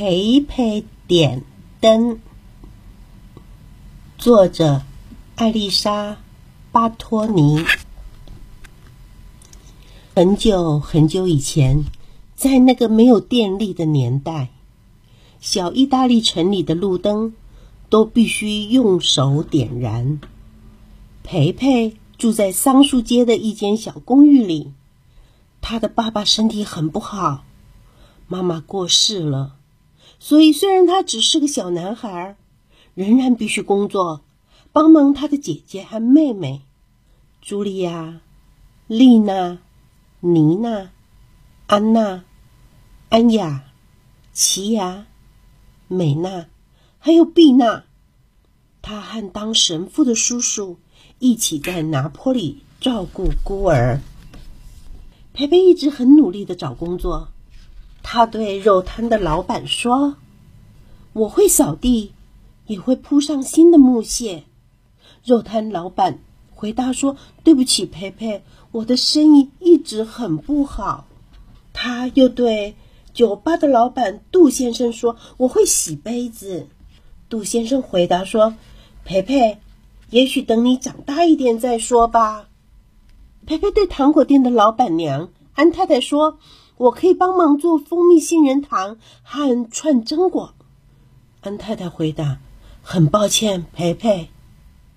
陪陪点灯，作者艾丽莎·巴托尼。很久很久以前，在那个没有电力的年代，小意大利城里的路灯都必须用手点燃。培培住在桑树街的一间小公寓里，他的爸爸身体很不好，妈妈过世了。所以，虽然他只是个小男孩，仍然必须工作，帮忙他的姐姐和妹妹——茱莉亚、丽娜、妮娜、安娜、安雅、奇亚、美娜，还有碧娜。他和当神父的叔叔一起在拿坡里照顾孤儿。培培一直很努力的找工作。他对肉摊的老板说：“我会扫地，也会铺上新的木屑。”肉摊老板回答说：“对不起，培培，我的生意一直很不好。”他又对酒吧的老板杜先生说：“我会洗杯子。”杜先生回答说：“培培，也许等你长大一点再说吧。”培培对糖果店的老板娘安太太说。我可以帮忙做蜂蜜杏仁糖和串榛果。安太太回答：“很抱歉，培培。”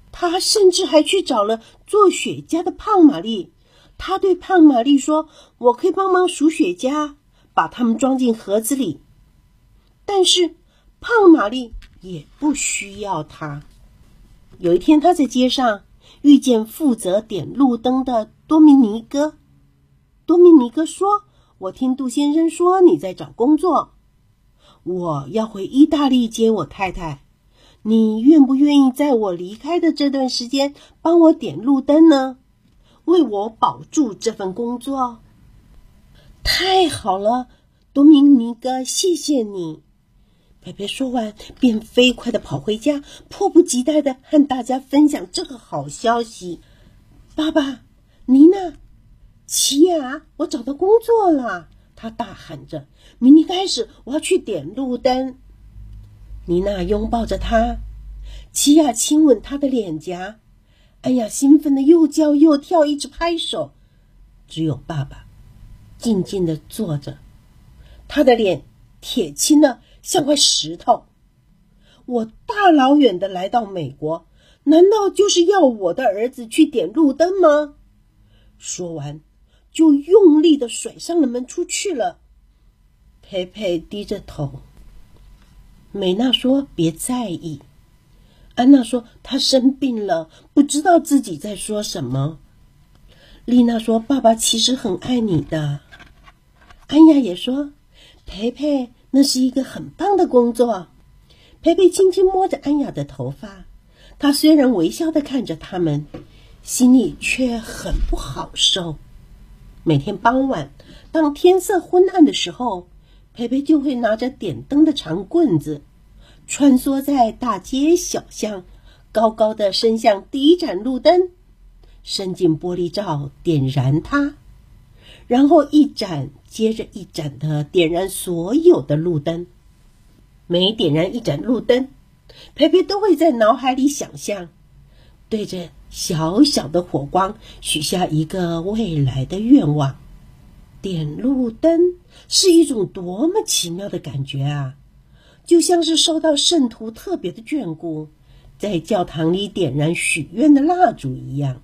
他甚至还去找了做雪茄的胖玛丽。他对胖玛丽说：“我可以帮忙数雪茄，把它们装进盒子里。”但是胖玛丽也不需要他。有一天，他在街上遇见负责点路灯的多米尼哥。多米尼哥说。我听杜先生说你在找工作，我要回意大利接我太太，你愿不愿意在我离开的这段时间帮我点路灯呢？为我保住这份工作？太好了，多米尼哥，谢谢你。佩佩说完，便飞快的跑回家，迫不及待的和大家分享这个好消息。爸爸，妮娜。奇亚，我找到工作了！他大喊着：“明天开始，我要去点路灯。”妮娜拥抱着他，奇亚亲吻他的脸颊。安雅兴奋的又叫又跳，一直拍手。只有爸爸静静的坐着，他的脸铁青的像块石头。我大老远的来到美国，难道就是要我的儿子去点路灯吗？说完。就用力的甩上了门，出去了。佩佩低着头。美娜说：“别在意。”安娜说：“她生病了，不知道自己在说什么。”丽娜说：“爸爸其实很爱你的。”安雅也说：“培培，那是一个很棒的工作。”培培轻轻摸着安雅的头发，她虽然微笑的看着他们，心里却很不好受。每天傍晚，当天色昏暗的时候，培培就会拿着点灯的长棍子，穿梭在大街小巷，高高的伸向第一盏路灯，伸进玻璃罩，点燃它，然后一盏接着一盏的点燃所有的路灯。每点燃一盏路灯，培培都会在脑海里想象，对着。小小的火光，许下一个未来的愿望。点路灯是一种多么奇妙的感觉啊！就像是受到圣徒特别的眷顾，在教堂里点燃许愿的蜡烛一样。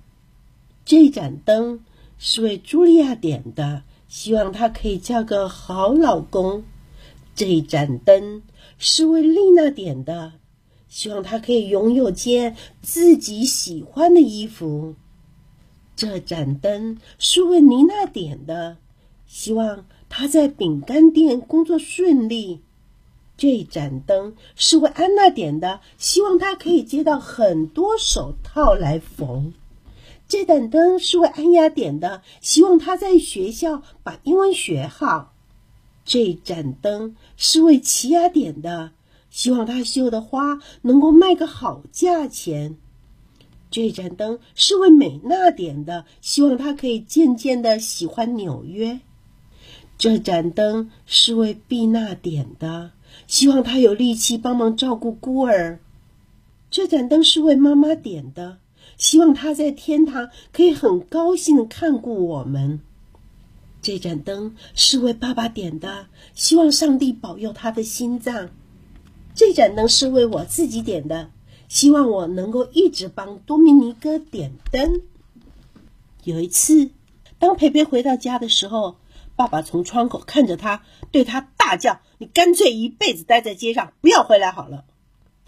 这盏灯是为茱莉亚点的，希望她可以嫁个好老公。这盏灯是为丽娜点的。希望他可以拥有件自己喜欢的衣服。这盏灯是为妮娜点的，希望她在饼干店工作顺利。这盏灯是为安娜点的，希望她可以接到很多手套来缝。这盏灯是为安雅点的，希望她在学校把英文学好。这盏灯是为奇亚点的。希望他绣的花能够卖个好价钱。这盏灯是为美娜点的，希望她可以渐渐的喜欢纽约。这盏灯是为碧娜点的，希望她有力气帮忙照顾孤儿。这盏灯是为妈妈点的，希望她在天堂可以很高兴的看顾我们。这盏灯是为爸爸点的，希望上帝保佑他的心脏。这盏灯是为我自己点的，希望我能够一直帮多米尼哥点灯。有一次，当培培回到家的时候，爸爸从窗口看着他，对他大叫：“你干脆一辈子待在街上，不要回来好了。”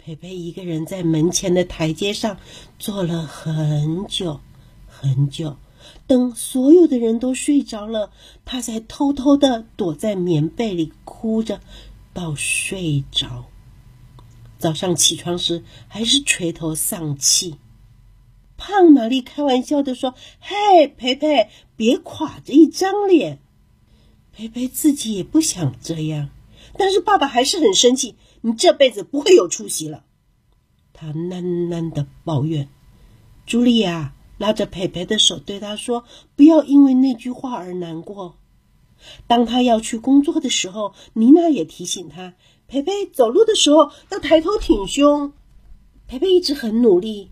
培培一个人在门前的台阶上坐了很久很久，等所有的人都睡着了，他才偷偷的躲在棉被里哭着到睡着。早上起床时，还是垂头丧气。胖玛丽开玩笑的说：“嘿，培培，别垮着一张脸。”培培自己也不想这样，但是爸爸还是很生气。你这辈子不会有出息了，他喃喃的抱怨。茱莉亚拉着培培的手对他说：“不要因为那句话而难过。”当他要去工作的时候，妮娜也提醒他：“培培走路的时候要抬头挺胸。”培培一直很努力，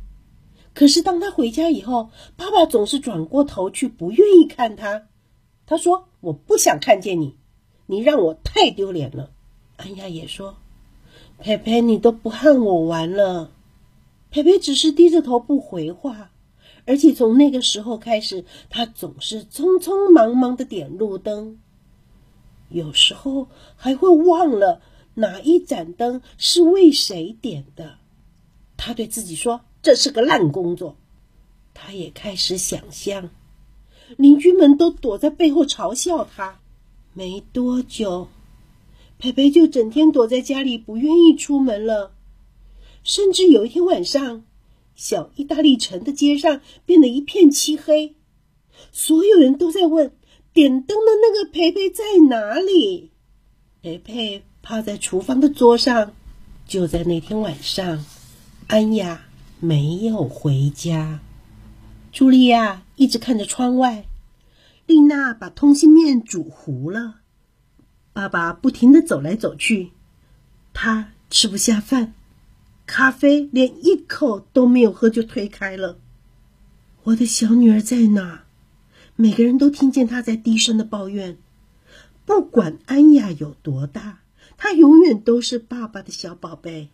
可是当他回家以后，爸爸总是转过头去，不愿意看他。他说：“我不想看见你，你让我太丢脸了。”安雅也说：“培培，你都不和我玩了。”培培只是低着头不回话，而且从那个时候开始，他总是匆匆忙忙的点路灯，有时候还会忘了哪一盏灯是为谁点的。他对自己说：“这是个烂工作。”他也开始想象。邻居们都躲在背后嘲笑他。没多久，培培就整天躲在家里，不愿意出门了。甚至有一天晚上，小意大利城的街上变得一片漆黑，所有人都在问：点灯的那个培培在哪里？培培趴在厨房的桌上。就在那天晚上，安雅没有回家。茱莉亚一直看着窗外，丽娜把通心面煮糊了。爸爸不停的走来走去，他吃不下饭，咖啡连一口都没有喝就推开了。我的小女儿在哪？每个人都听见她在低声的抱怨。不管安雅有多大，他永远都是爸爸的小宝贝。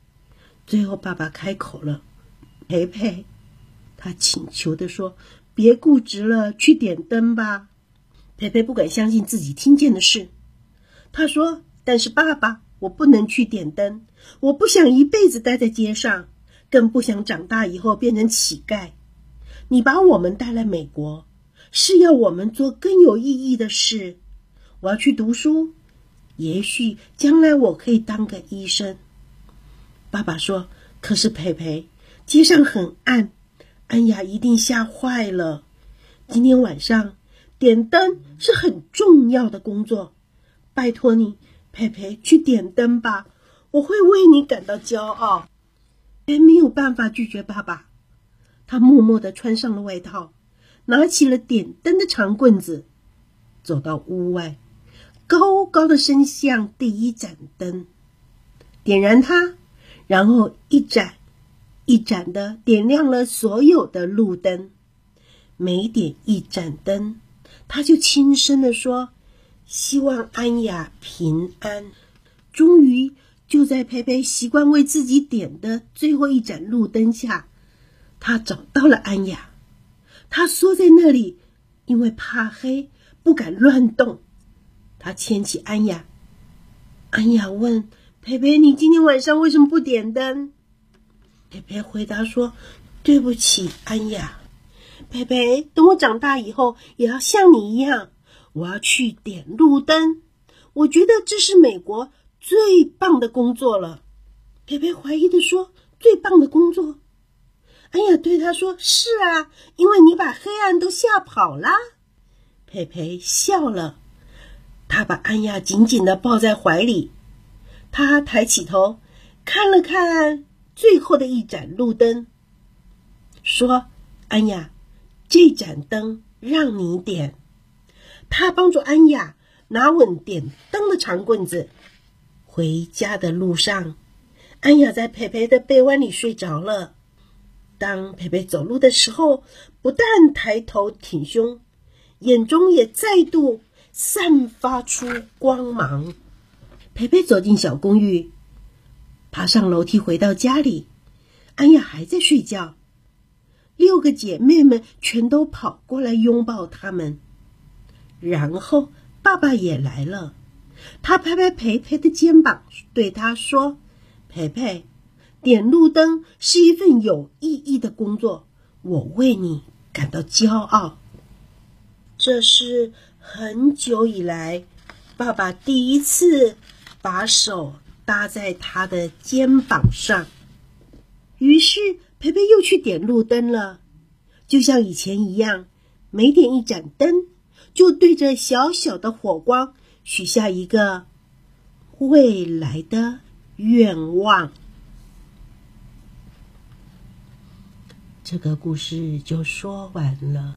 最后，爸爸开口了：“培培。”他请求的说：“别固执了，去点灯吧。”培培不敢相信自己听见的事。他说：“但是爸爸，我不能去点灯。我不想一辈子待在街上，更不想长大以后变成乞丐。你把我们带来美国，是要我们做更有意义的事。我要去读书，也许将来我可以当个医生。”爸爸说：“可是培培，街上很暗。”安雅一定吓坏了。今天晚上点灯是很重要的工作，拜托你，佩佩去点灯吧，我会为你感到骄傲。还没有办法拒绝爸爸，他默默的穿上了外套，拿起了点灯的长棍子，走到屋外，高高的伸向第一盏灯，点燃它，然后一盏。一盏的点亮了所有的路灯，每点一盏灯，他就轻声的说：“希望安雅平安。”终于，就在培培习惯为自己点的最后一盏路灯下，他找到了安雅。他缩在那里，因为怕黑，不敢乱动。他牵起安雅，安雅问培培：“你今天晚上为什么不点灯？”培培回答说：“对不起，安雅。培培，等我长大以后，也要像你一样，我要去点路灯。我觉得这是美国最棒的工作了。”培培怀疑的说：“最棒的工作？”安雅对他说：“是啊，因为你把黑暗都吓跑了。”培培笑了，他把安雅紧紧的抱在怀里，他抬起头看了看。最后的一盏路灯，说：“安雅，这盏灯让你点。”他帮助安雅拿稳点灯的长棍子，回家的路上，安雅在培培的被窝里睡着了。当培培走路的时候，不但抬头挺胸，眼中也再度散发出光芒。培培走进小公寓，爬上楼梯回到家里，安雅还在睡觉。六个姐妹们全都跑过来拥抱他们，然后爸爸也来了。他拍拍培培的肩膀，对他说：“培培，点路灯是一份有意义的工作，我为你感到骄傲。”这是很久以来爸爸第一次把手搭在他的肩膀上。于是。培培又去点路灯了，就像以前一样，每点一盏灯，就对着小小的火光许下一个未来的愿望。这个故事就说完了。